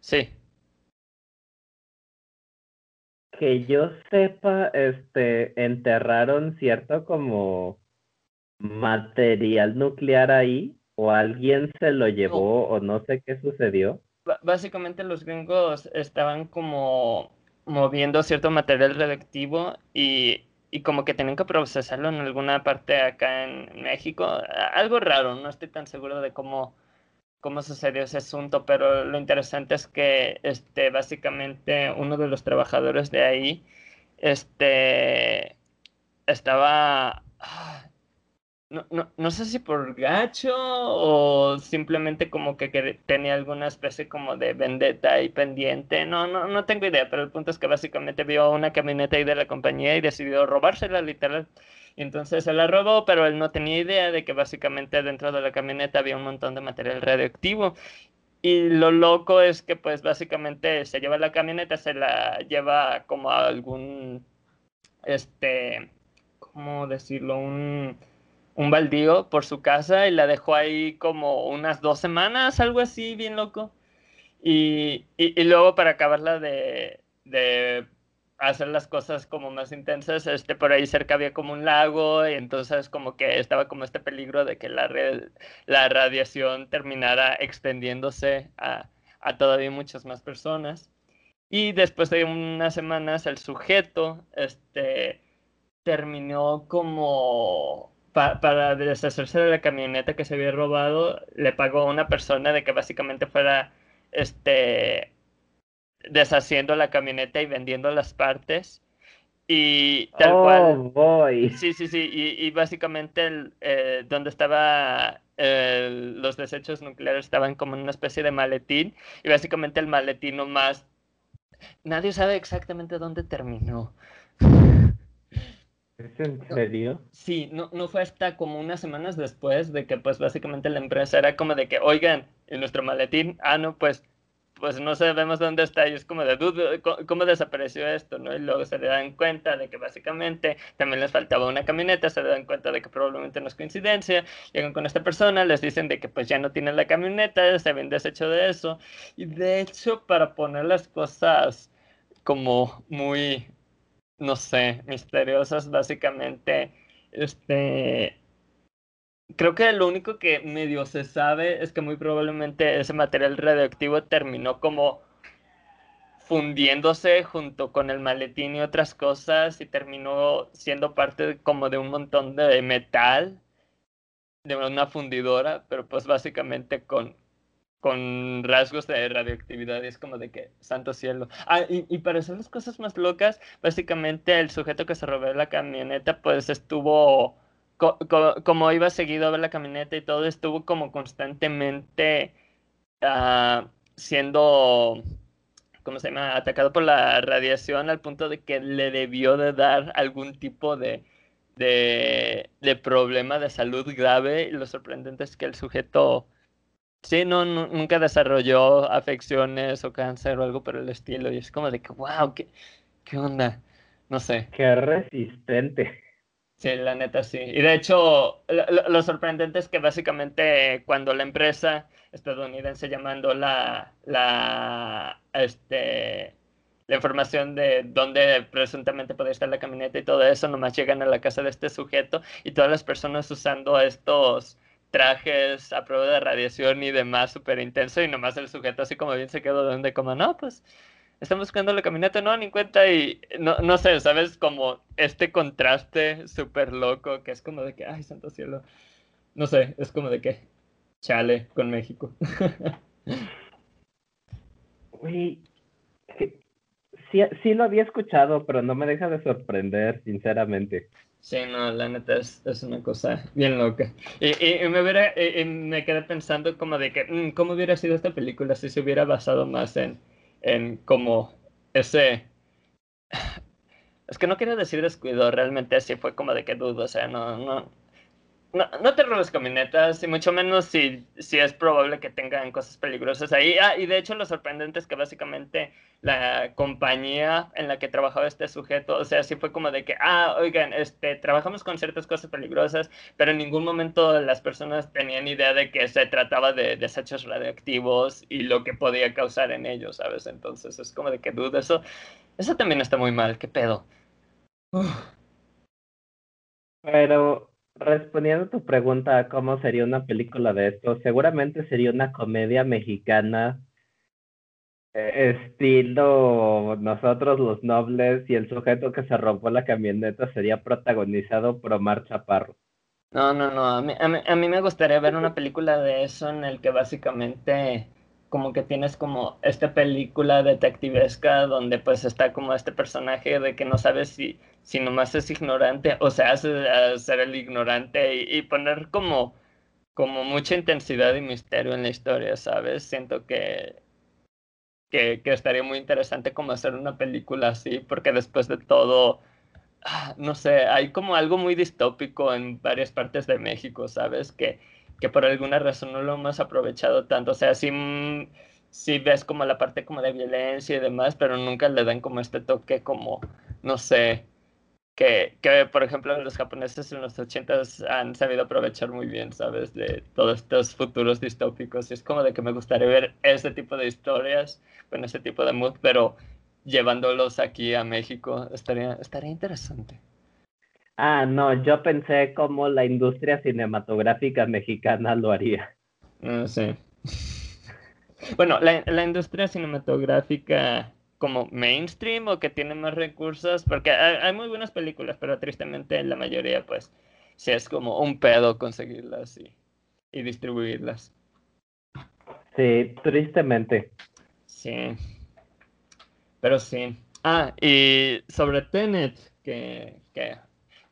Sí. Que yo sepa, este, enterraron cierto como material nuclear ahí, o alguien se lo llevó, o no sé qué sucedió básicamente los gringos estaban como moviendo cierto material radioactivo y, y, como que tenían que procesarlo en alguna parte acá en México. Algo raro, no estoy tan seguro de cómo, cómo sucedió ese asunto, pero lo interesante es que este, básicamente uno de los trabajadores de ahí este, estaba... Ah, no, no, no, sé si por gacho o simplemente como que, tenía alguna especie como de vendetta ahí pendiente. No, no, no tengo idea, pero el punto es que básicamente vio una camioneta ahí de la compañía y decidió robársela literal. Y entonces se la robó, pero él no tenía idea de que básicamente dentro de la camioneta había un montón de material radioactivo. Y lo loco es que pues básicamente se lleva la camioneta, se la lleva como a algún, este, ¿cómo decirlo? Un un baldío por su casa y la dejó ahí como unas dos semanas, algo así, bien loco. Y, y, luego para acabarla de, de, hacer las cosas como más intensas, este, por ahí cerca había como un lago y entonces como que estaba como este peligro de que la, la radiación terminara extendiéndose a, a todavía muchas más personas. Y después de unas semanas el sujeto este, terminó como para deshacerse de la camioneta que se había robado, le pagó a una persona de que básicamente fuera este, deshaciendo la camioneta y vendiendo las partes. Y tal oh, cual. Sí, sí, sí. Y, básicamente el, eh, donde estaba los desechos nucleares estaban como en una especie de maletín. Y básicamente el maletín nomás. Nadie sabe exactamente dónde terminó. ¿Es en serio? sí, no, no fue hasta como unas semanas después de que pues básicamente la empresa era como de que, oigan, en nuestro maletín, ah, no, pues pues no sabemos dónde está y es como de duda, ¿cómo desapareció esto? ¿no? Y luego se le dan cuenta de que básicamente también les faltaba una camioneta, se dan cuenta de que probablemente no es coincidencia, llegan con esta persona, les dicen de que pues ya no tienen la camioneta, se habían deshecho de eso y de hecho para poner las cosas como muy, no sé, misteriosas básicamente, este creo que lo único que medio se sabe es que muy probablemente ese material radioactivo terminó como fundiéndose junto con el maletín y otras cosas y terminó siendo parte como de un montón de metal de una fundidora, pero pues básicamente con, con rasgos de radioactividad es como de que, santo cielo. Ah, y, para hacer las cosas más locas, básicamente el sujeto que se robó la camioneta pues estuvo como iba seguido a ver la camioneta y todo, estuvo como constantemente uh, siendo, ¿cómo se llama?, atacado por la radiación al punto de que le debió de dar algún tipo de, de, de problema de salud grave. Y lo sorprendente es que el sujeto, sí, no, nunca desarrolló afecciones o cáncer o algo por el estilo. Y es como de que, wow, ¿qué, qué onda? No sé. Qué resistente. Sí, la neta sí. Y de hecho, lo, sorprendente es que básicamente cuando la empresa estadounidense llamando la, la, este, la información de dónde presuntamente podría estar la camioneta y todo eso, nomás llegan a la casa de este sujeto y todas las personas usando estos trajes a prueba de radiación y demás súper intenso y nomás el sujeto así como bien se quedó donde como no, pues están buscando la camioneta, no ni cuenta y no, no sé, ¿sabes? Como este contraste súper loco que es como de que, ay, santo cielo. No sé, es como de que, chale con México. Uy, sí, sí lo había escuchado, pero no me deja de sorprender, sinceramente. Sí, no, la neta es, una cosa bien loca. Y, y, me, hubiera, y, me quedé pensando como de que, mm, ¿cómo hubiera sido esta película si se hubiera basado más en, en como ese... Es que no quiero decir descuido, realmente así fue como de que dudo, o sea, no, no, no, te robes camionetas, y mucho menos si, si es probable que tengan cosas peligrosas ahí. Ah, y de hecho lo sorprendente es que básicamente la compañía en la que trabajaba este sujeto, o sea, sí fue como de que, ah, oigan, este, trabajamos con ciertas cosas peligrosas, pero en ningún momento las personas tenían idea de que se trataba de desechos radioactivos y lo que podía causar en ellos, ¿sabes? Entonces es como de que duda, eso, eso también está muy mal, ¿qué pedo? Pero respondiendo a tu pregunta, ¿cómo sería una película de esto? Seguramente sería una comedia mexicana eh, estilo nosotros los nobles y el sujeto que se robó la camioneta sería protagonizado por Omar Chaparro. No, no, no, a mí, a mí me gustaría ver una película de eso en el que básicamente como que tienes como esta película detectivesca donde pues está como este personaje de que no sabes si, si nomás es ignorante o se hace ser el ignorante y, poner como, como mucha intensidad y misterio en la historia, ¿sabes? Siento que, que, estaría muy interesante como hacer una película así porque después de todo ah, no sé, hay como algo muy distópico en varias partes de México, ¿sabes? Que, que por alguna razón no lo hemos aprovechado tanto. O sea, sí, mm, sí ves como la parte como de violencia y demás, pero nunca le dan como este toque como, no sé, que, que por ejemplo los japoneses en los ochentas han sabido aprovechar muy bien, ¿sabes? De todos estos futuros distópicos. Y es como de que me gustaría ver ese tipo de historias con ese tipo de mood, pero llevándolos aquí a México estaría, estaría interesante. Ah, no, yo pensé cómo la industria cinematográfica mexicana lo haría. Ah, sí. Bueno, la, la, industria cinematográfica como mainstream o que tiene más recursos, porque hay, muy buenas películas, pero tristemente la mayoría pues sí es como un pedo conseguirlas y, y distribuirlas. Sí, tristemente. Sí. Pero sí. Ah, y sobre Tenet, que, que,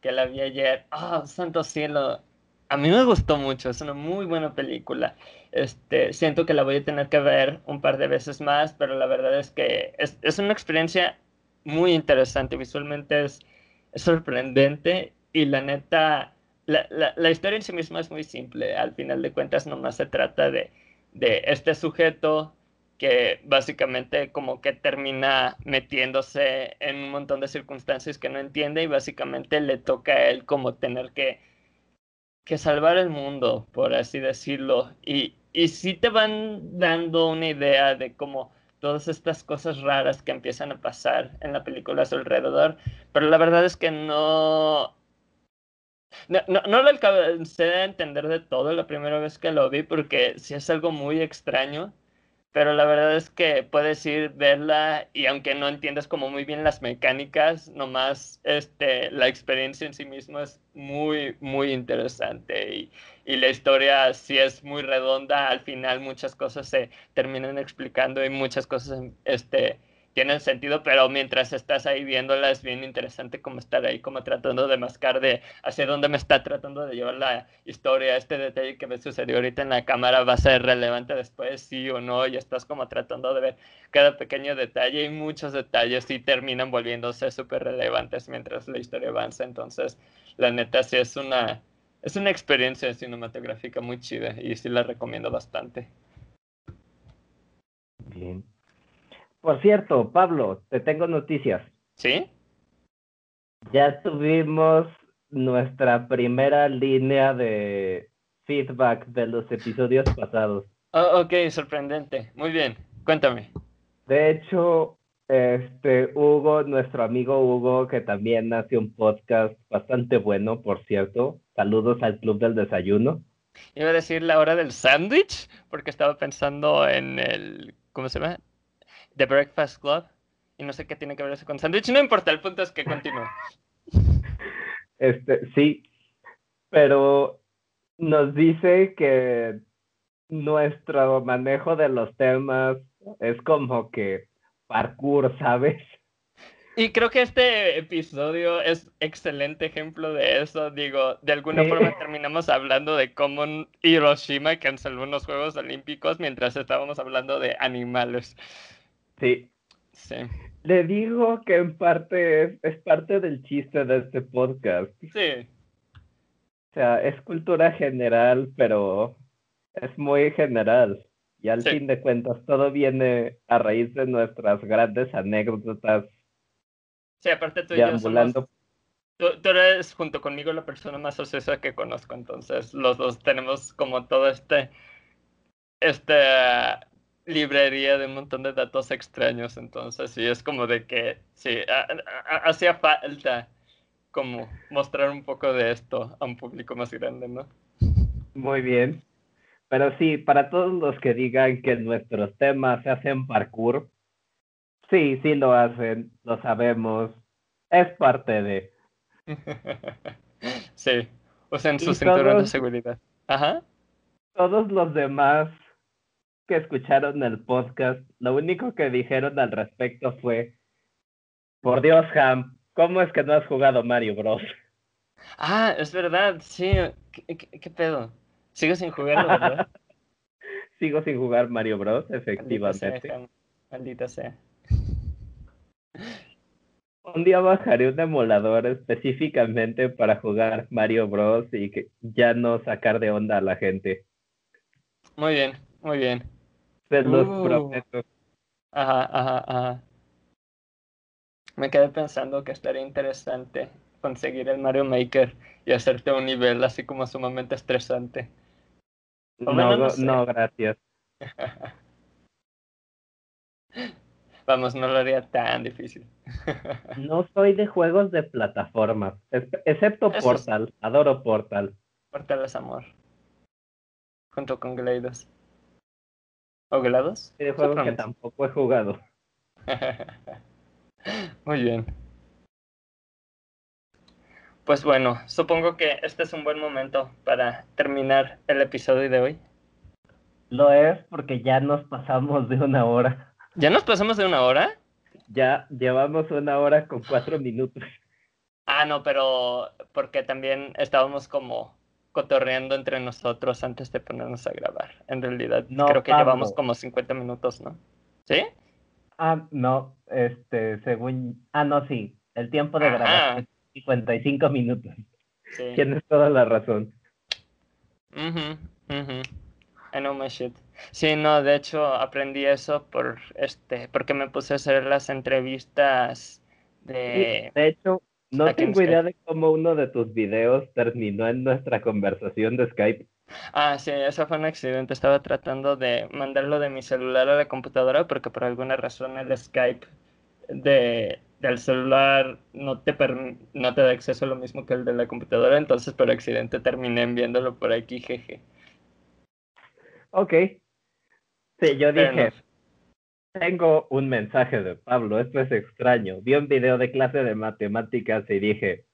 que la vi ayer. Ah, santo cielo. A mí me gustó mucho, es una muy buena película. Este, siento que la voy a tener que ver un par de veces más, pero la verdad es que es, es una experiencia muy interesante. Visualmente es, sorprendente y la neta, la, la, la, historia en sí misma es muy simple. Al final de cuentas, nomás se trata de, de este sujeto que básicamente como que termina metiéndose en un montón de circunstancias que no entiende y básicamente le toca a él como tener que, que salvar el mundo, por así decirlo. Y, y sí te van dando una idea de cómo todas estas cosas raras que empiezan a pasar en la película a su alrededor, pero la verdad es que no... No, no, lo alcancé a entender de todo la primera vez que lo vi porque sí es algo muy extraño pero la verdad es que puedes ir, verla y aunque no entiendas como muy bien las mecánicas, nomás este, la experiencia en sí misma es muy, muy interesante y, y la historia sí es muy redonda, al final muchas cosas se terminan explicando y muchas cosas este, tienen sentido, pero mientras estás ahí viéndola es bien interesante como estar ahí como tratando de mascar de hacia dónde me está tratando de llevar la historia, este detalle que me sucedió ahorita en la cámara va a ser relevante después, sí o no, y estás como tratando de ver cada pequeño detalle y muchos detalles sí terminan volviéndose súper relevantes mientras la historia avanza, entonces la neta sí es una, es una experiencia cinematográfica muy chida y sí la recomiendo bastante. Bien. Por cierto, Pablo, te tengo noticias. ¿Sí? Ya tuvimos nuestra primera línea de feedback de los episodios pasados. Oh, ok, sorprendente. Muy bien, cuéntame. De hecho, este Hugo, nuestro amigo Hugo, que también hace un podcast bastante bueno, por cierto. Saludos al Club del Desayuno. Iba a decir la hora del sándwich, porque estaba pensando en el, ¿cómo se llama? The Breakfast Club. Y no sé qué tiene que ver eso con sándwich. No importa, el punto es que continúe. Este, sí, pero nos dice que nuestro manejo de los temas es como que parkour, ¿sabes? Y creo que este episodio es excelente ejemplo de eso. Digo, de alguna forma terminamos hablando de cómo Hiroshima canceló unos Juegos Olímpicos mientras estábamos hablando de animales. Sí. Sí. Le digo que en parte es, es parte del chiste de este podcast. Sí. O sea, es cultura general, pero es muy general. Y al fin de cuentas, todo viene a raíz de nuestras grandes anécdotas. Sí, aparte tú y yo somos, tú, tú, eres junto conmigo la persona más ociosa que conozco, entonces los dos tenemos como todo este, este librería de un montón de datos extraños, entonces sí, es como de que sí, hacía falta como mostrar un poco de esto a un público más grande, ¿no? Muy bien. Pero sí, para todos los que digan que nuestros temas se hacen parkour, sí, sí lo hacen, lo sabemos, es parte de. sí, usen su cinturón de seguridad. Ajá. Todos los demás que escucharon el podcast, lo único que dijeron al respecto fue, por Dios, Ham, ¿cómo es que no has jugado Mario Bros? Ah, es verdad, sí, ¿qué, pedo? Sigo sin jugarlo, ¿verdad? Sigo sin jugar Mario Bros, efectivamente. Maldita sea. Un día bajaré un emulador específicamente para jugar Mario Bros y que ya no sacar de onda a la gente. Muy bien, muy bien. Se los uh. prometo. Ajá, ajá, ajá. Me quedé pensando que estaría interesante conseguir el Mario Maker y hacerte un nivel así como sumamente estresante. No, no, gracias. Vamos, no lo haría tan difícil. no soy de juegos de plataformas, excepto Portal. Adoro Portal. Portal es amor. Junto con GLaDOS. ¿O GLaDOS? de juego que tampoco he jugado. Muy bien. Pues bueno, supongo que este es un buen momento para terminar el episodio de hoy. Lo es porque ya nos pasamos de una hora. ¿Ya nos pasamos de una hora? Ya llevamos una hora con cuatro minutos. Ah, no, pero porque también estábamos como cotorreando entre nosotros antes de ponernos a grabar. En realidad, No, creo que Pablo. llevamos como 50 minutos, ¿no? ¿Sí? Ah, no, este, según... Ah, no, sí. El tiempo de Ajá. grabación es 55 minutos. Sí. Tienes toda la razón. Ujú, ujú. I know my shit. Sí, no, de hecho aprendí eso por este, porque me puse a hacer las entrevistas Sí, de de hecho, no ¿a quién tengo idea de cómo uno de tus videos terminó en nuestra conversación de Skype. Ah, sí, eso fue un accidente. Estaba tratando de mandarlo de mi celular a la computadora porque por alguna razón el Skype de, del celular no te, perm- no te da acceso a lo mismo que el de la computadora, entonces por accidente terminé enviándolo por aquí, jeje. Ok. Sí, yo dije. Tengo un mensaje de Pablo, esto es extraño. Vi un video de clase de matemáticas y dije,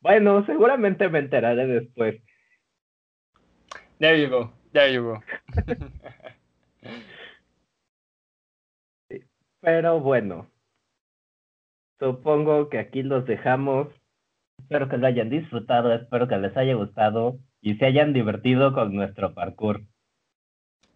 bueno, seguramente me enteraré después. There you go, there you go. Pero bueno, supongo que aquí los dejamos. Espero que lo hayan disfrutado, espero que les haya gustado y se hayan divertido con nuestro parkour.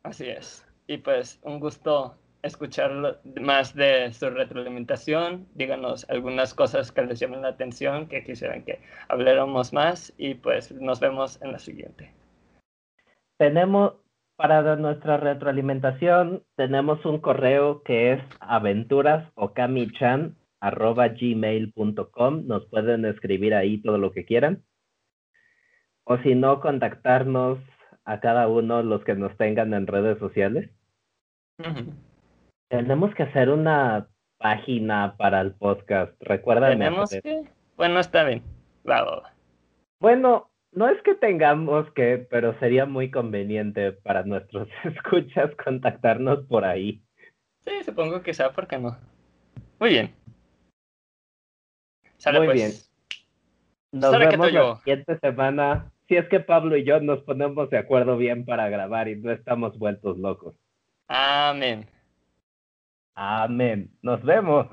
Así es. Y pues un gusto escuchar más de su retroalimentación. Díganos algunas cosas que les llamen la atención, que quisieran que habláramos más y pues nos vemos en la siguiente. Tenemos, para nuestra retroalimentación, tenemos un correo que es aventurasokami-chan@gmail.com. Nos pueden escribir ahí todo lo que quieran. O si no, contactarnos a cada uno los que nos tengan en redes sociales. Ujú. Tenemos que hacer una página para el podcast. Recuérdame. Tenemos que... Bueno, está bien. Va, va, va. Bueno, no es que tengamos que, pero sería muy conveniente para nuestros escuchas contactarnos por ahí. Sí, supongo que sea, ¿por qué no? Muy bien. Sale Muy pues. bien. Nos Sara, ¿qué vemos yo? la siguiente semana. Si es que Pablo y yo nos ponemos de acuerdo bien para grabar y no estamos vueltos locos. Amén. Amén. Nos vemos.